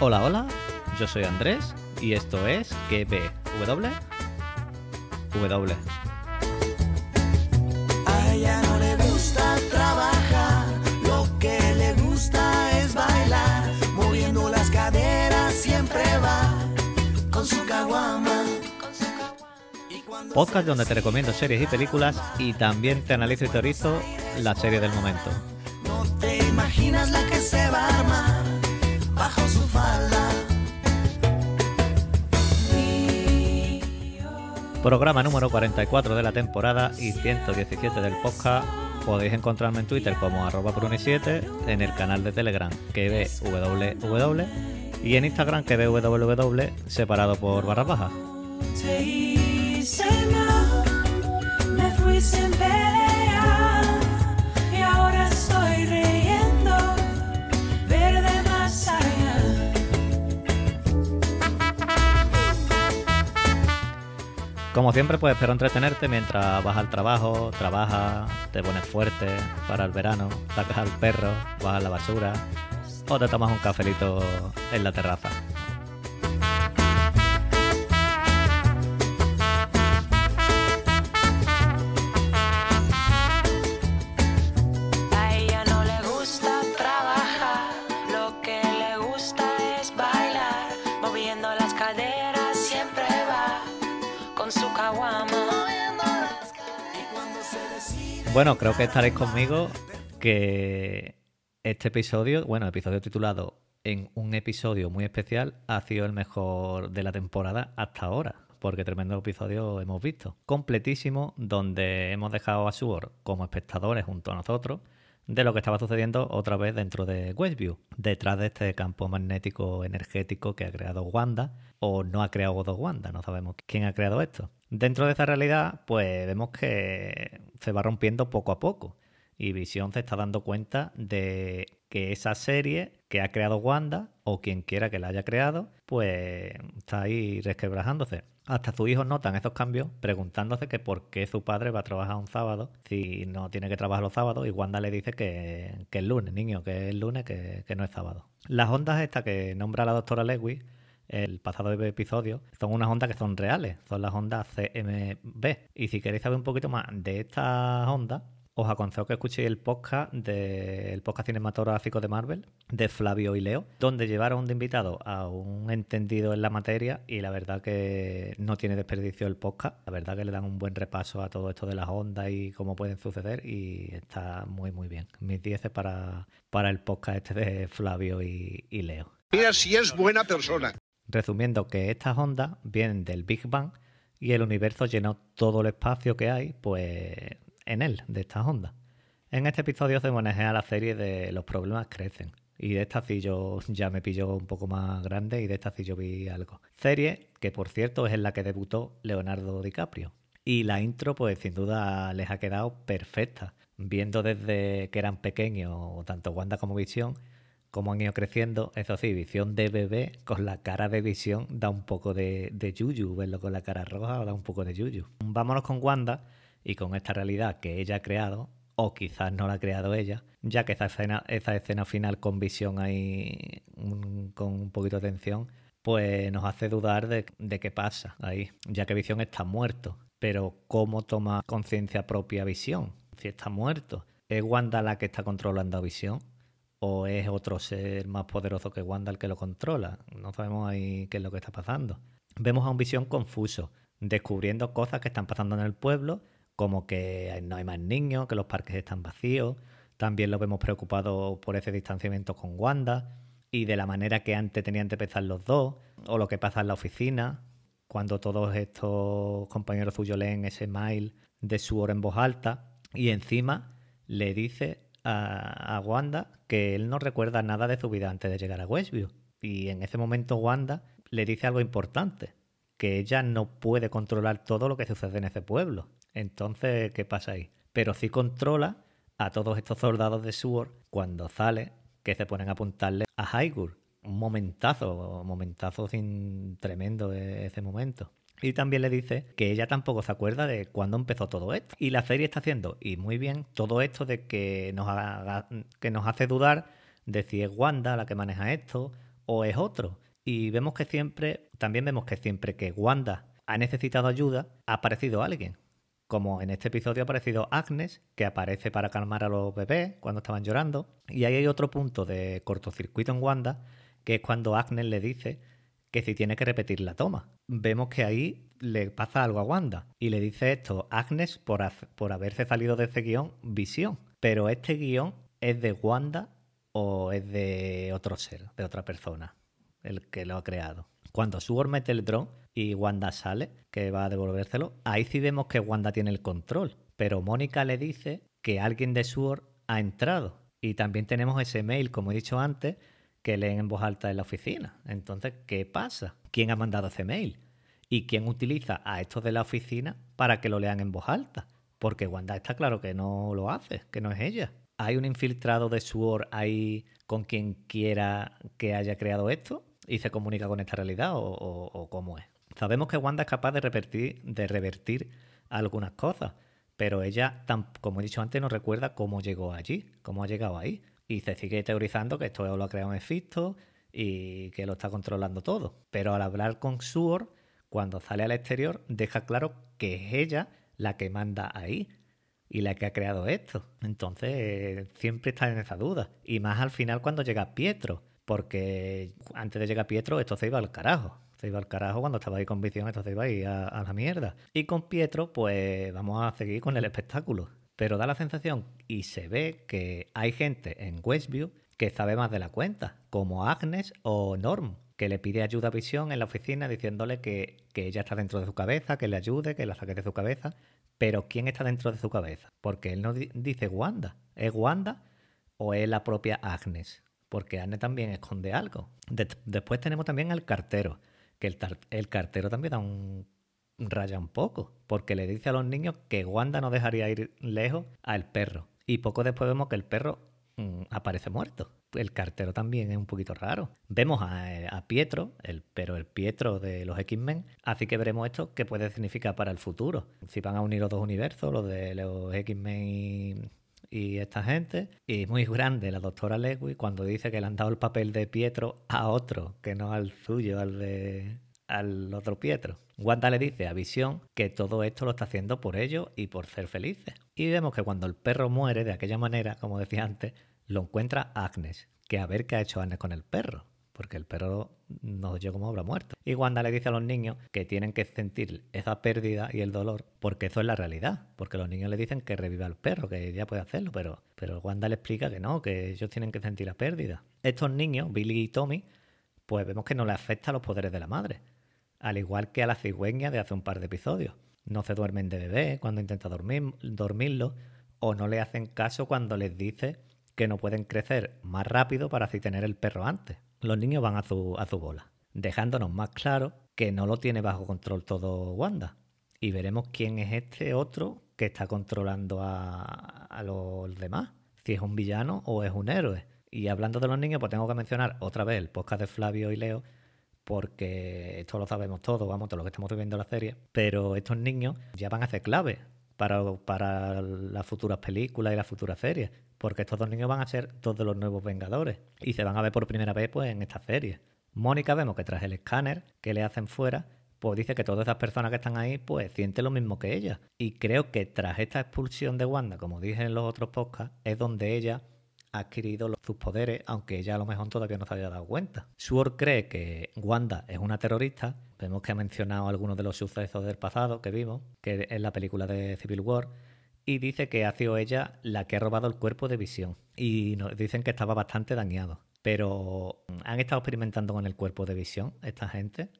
Hola, hola, yo soy Andrés y esto es GBW. W. A ella no le gusta trabajar, lo que le gusta es bailar, moviendo las caderas siempre va con su caguama. Podcast donde te recomiendo series y películas y también te analizo y teorizo la serie del momento. no te imaginas la Programa número 44 de la temporada y 117 del podcast. Podéis encontrarme en Twitter como arroba pruni7, en el canal de Telegram que www y en Instagram que www separado por barra baja. Como siempre, pues espero entretenerte mientras vas al trabajo, trabajas, te pones fuerte para el verano, sacas al perro, vas a la basura o te tomas un cafelito en la terraza. Bueno, creo que estaréis conmigo que este episodio, bueno, episodio titulado en un episodio muy especial, ha sido el mejor de la temporada hasta ahora. Porque tremendo episodio hemos visto. Completísimo, donde hemos dejado a Suor como espectadores junto a nosotros de lo que estaba sucediendo otra vez dentro de Westview, detrás de este campo magnético energético que ha creado Wanda o no ha creado Wanda, no sabemos quién ha creado esto. Dentro de esa realidad, pues vemos que se va rompiendo poco a poco y Visión se está dando cuenta de que esa serie que ha creado Wanda o quien quiera que la haya creado, pues está ahí resquebrajándose. Hasta sus hijos notan esos cambios preguntándose que por qué su padre va a trabajar un sábado si no tiene que trabajar los sábados y Wanda le dice que, es lunes, niño, que es lunes, que, que no es sábado. Las ondas estas que nombra la doctora Lewis el pasado episodio, son unas ondas que son reales, son las ondas CMB. Y si queréis saber un poquito más de estas ondas, os aconsejo que escuchéis el podcast del podcast cinematográfico de Marvel, de Flavio y Leo, donde llevaron de invitado a un entendido en la materia y la verdad que no tiene desperdicio el podcast. La verdad que le dan un buen repaso a todo esto de las ondas y cómo pueden suceder y está muy muy bien. Mis 10 para, para el podcast este de Flavio y, y Leo. Mira si es buena persona. Resumiendo que estas ondas vienen del Big Bang y el universo llenó todo el espacio que hay, pues en él, de estas ondas. En este episodio se maneja la serie de Los problemas crecen. Y de esta sí yo ya me pilló un poco más grande y de esta sí yo vi algo. Serie que por cierto es en la que debutó Leonardo DiCaprio. Y la intro pues sin duda les ha quedado perfecta. Viendo desde que eran pequeños, tanto Wanda como Visión, cómo han ido creciendo. Eso sí, visión de bebé con la cara de visión da un poco de, de yuyu. Verlo con la cara roja da un poco de yuyu. Vámonos con Wanda y con esta realidad que ella ha creado, o quizás no la ha creado ella, ya que esa escena, esa escena final con visión ahí, un- con un poquito de tensión, pues nos hace dudar de, de qué pasa ahí, ya que visión está muerto. Pero ¿cómo toma conciencia propia visión? Si está muerto, ¿es Wanda la que está controlando a visión? o es otro ser más poderoso que Wanda el que lo controla. No sabemos ahí qué es lo que está pasando. Vemos a un visión confuso, descubriendo cosas que están pasando en el pueblo, como que no hay más niños, que los parques están vacíos. También lo vemos preocupado por ese distanciamiento con Wanda y de la manera que antes tenían de empezar los dos, o lo que pasa en la oficina, cuando todos estos compañeros suyos leen ese mail de su hora en voz alta y encima le dice a, a Wanda que él no recuerda nada de su vida antes de llegar a Westview. Y en ese momento Wanda le dice algo importante, que ella no puede controlar todo lo que sucede en ese pueblo. Entonces, ¿qué pasa ahí? Pero sí controla a todos estos soldados de Sword cuando sale, que se ponen a apuntarle a Hygule. Un momentazo, momentazo sin tremendo e- ese momento. Y también le dice que ella tampoco se acuerda de cuándo empezó todo esto. Y la serie está haciendo, y muy bien, todo esto de que nos, que nos hace dudar de si es Wanda la que maneja esto o es otro. Y vemos que siempre, también vemos que siempre que Wanda ha necesitado ayuda, ha aparecido alguien. Como en este episodio ha aparecido Agnes, que aparece para calmar a los bebés cuando estaban llorando. Y ahí hay otro punto de cortocircuito en Wanda, que es cuando Agnes le dice que si tiene que repetir la toma. Vemos que ahí le pasa algo a Wanda y le dice esto Agnes por, por haberse salido de ese guion Visión. Pero este guion es de Wanda o es de otro ser, de otra persona, el que lo ha creado. Cuando Sword mete el dron y Wanda sale, que va a devolvérselo, ahí sí vemos que Wanda tiene el control. Pero Mónica le dice que alguien de Sword ha entrado. Y también tenemos ese mail, como he dicho antes, que leen en voz alta en la oficina. Entonces, ¿qué pasa? ¿Quién ha mandado ese mail? ¿Y quién utiliza a estos de la oficina para que lo lean en voz alta? Porque Wanda está claro que no lo hace, que no es ella. ¿Hay un infiltrado de SWORD ahí con quien quiera que haya creado esto y se comunica con esta realidad o, cómo es? Sabemos que Wanda es capaz de revertir, algunas cosas, pero ella, como he dicho antes, no recuerda cómo llegó allí, cómo ha llegado ahí. Y se sigue teorizando que esto lo ha creado Mephisto y que lo está controlando todo. Pero al hablar con Sword, cuando sale al exterior, deja claro que es ella la que manda ahí y la que ha creado esto. Entonces, siempre está en esa duda. Y más al final cuando llega Pietro, porque antes de llegar Pietro esto se iba al carajo. Se iba al carajo cuando estaba ahí con visión, esto se iba ahí a, a la mierda. Y con Pietro, pues vamos a seguir con el espectáculo. Pero da la sensación y se ve que hay gente en Westview que sabe más de la cuenta, como Agnes o Norm, que le pide ayuda a Visión en la oficina diciéndole que, que, ella está dentro de su cabeza, que le ayude, que la saque de su cabeza, pero ¿quién está dentro de su cabeza? Porque él no dice Wanda. ¿Es Wanda o es la propia Agnes? Porque Agnes también esconde algo. después tenemos también al cartero, que el, el cartero también da un raya un poco, porque le dice a los niños que Wanda no dejaría ir lejos al perro. Y poco después vemos que el perro mm, aparece muerto el cartero también es un poquito raro. Vemos a, Pietro, el, pero el Pietro de los X-Men, así que veremos esto qué puede significar para el futuro. Si van a unir los dos universos, los de los X-Men y, esta gente. Y muy grande la doctora Lewis cuando dice que le han dado el papel de Pietro a otro, que no al suyo, al de al otro Pietro. Wanda le dice a Visión que todo esto lo está haciendo por ellos y por ser felices. Y vemos que cuando el perro muere de aquella manera, como decía antes, lo encuentra Agnes, que a ver qué ha hecho Agnes con el perro, porque el perro nos llegó como obra muerta. Y Wanda le dice a los niños que tienen que sentir esa pérdida y el dolor, porque eso es la realidad, porque los niños le dicen que reviva el perro, que ya puede hacerlo, pero, pero Wanda le explica que no, que ellos tienen que sentir la pérdida. Estos niños, Billy y Tommy, pues vemos que no le afecta los poderes de la madre, al igual que a la cigüeña de hace un par de episodios. No se duermen de bebé cuando intenta dormir, dormirlo, o no le hacen caso cuando les dice que no pueden crecer más rápido para así tener el perro antes. Los niños van a su, a su bola, dejándonos más claro que no lo tiene bajo control todo Wanda. Y veremos quién es este otro que está controlando a, a los demás, si es un villano o es un héroe. Y hablando de los niños, pues tengo que mencionar otra vez el podcast de Flavio y Leo, porque esto lo sabemos todos, vamos, todos los que estamos viendo la serie, pero estos niños ya van a ser clave para, para las futuras películas y las futuras series porque estos dos niños van a ser dos de los nuevos Vengadores y se van a ver por primera vez pues, en esta serie. Mónica vemos que tras el escáner que le hacen fuera, pues dice que todas esas personas que están ahí pues sienten lo mismo que ella. Y creo que tras esta expulsión de Wanda, como dije en los otros podcasts, es donde ella ha adquirido sus poderes, aunque ella a lo mejor todavía no se había dado cuenta. Sword cree que Wanda es una terrorista. Vemos que ha mencionado algunos de los sucesos del pasado que vimos, que es la película de Civil War y dice que ha sido ella la que ha robado el cuerpo de Visión. Y nos dicen que estaba bastante dañado. Pero han estado experimentando con el cuerpo de Visión esta gente,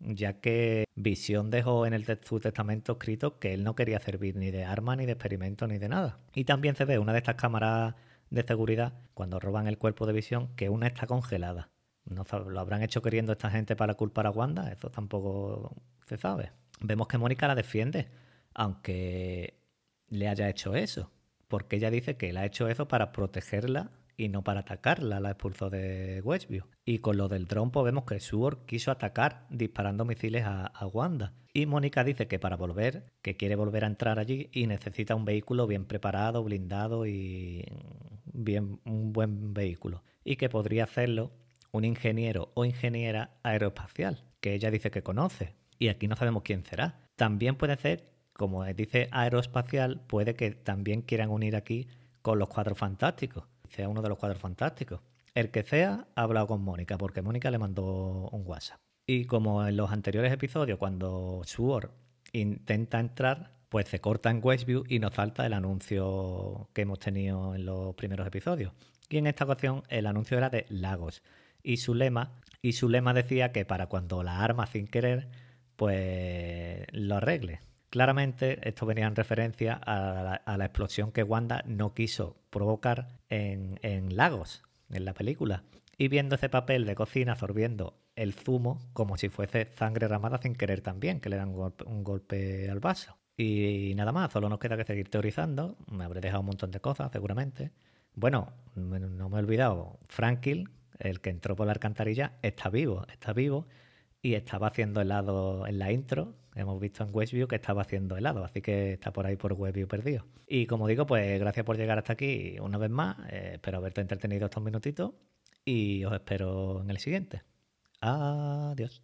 ya que Visión dejó en el su testamento escrito que él no quería servir ni de arma, ni de experimento, ni de nada. Y también se ve una de estas cámaras de seguridad, cuando roban el cuerpo de Visión, que una está congelada. No, ¿Lo habrán hecho queriendo esta gente para culpar a Wanda? Eso tampoco se sabe. Vemos que Mónica la defiende, aunque le haya hecho eso, porque ella dice que él ha hecho eso para protegerla y no para atacarla, la expulsó de Westview. Y con lo del dron pues vemos que Sword quiso atacar disparando misiles a, a, Wanda. Y Mónica dice que para volver, que quiere volver a entrar allí y necesita un vehículo bien preparado, blindado y bien un buen vehículo. Y que podría hacerlo un ingeniero o ingeniera aeroespacial, que ella dice que conoce, y aquí no sabemos quién será. También puede ser, como dice aeroespacial, puede que también quieran unir aquí con los cuadros fantásticos, sea uno de los cuadros fantásticos. El que sea ha hablado con Mónica, porque Mónica le mandó un WhatsApp. Y como en los anteriores episodios, cuando Sword intenta entrar, pues se corta en Westview y nos falta el anuncio que hemos tenido en los primeros episodios. Y en esta ocasión el anuncio era de Lagos. Y su lema, y su lema decía que para cuando la arma sin querer, pues lo arregle. Claramente esto venía en referencia a la, explosión que Wanda no quiso provocar en, Lagos, en la película. Y viendo ese papel de cocina absorbiendo el zumo como si fuese sangre ramada sin querer también, que le dan un golpe, al vaso. Y nada más, solo nos queda que seguir teorizando. Me habré dejado un montón de cosas, seguramente. Bueno, no me he olvidado, Frankil, el que entró por la alcantarilla, está vivo, está vivo y estaba haciendo helado en la intro. Hemos visto en Westview que estaba haciendo helado, así que está por ahí por Westview perdido. Y como digo, pues gracias por llegar hasta aquí una vez más. Eh, espero haberte entretenido estos minutitos y os espero en el siguiente. Adiós.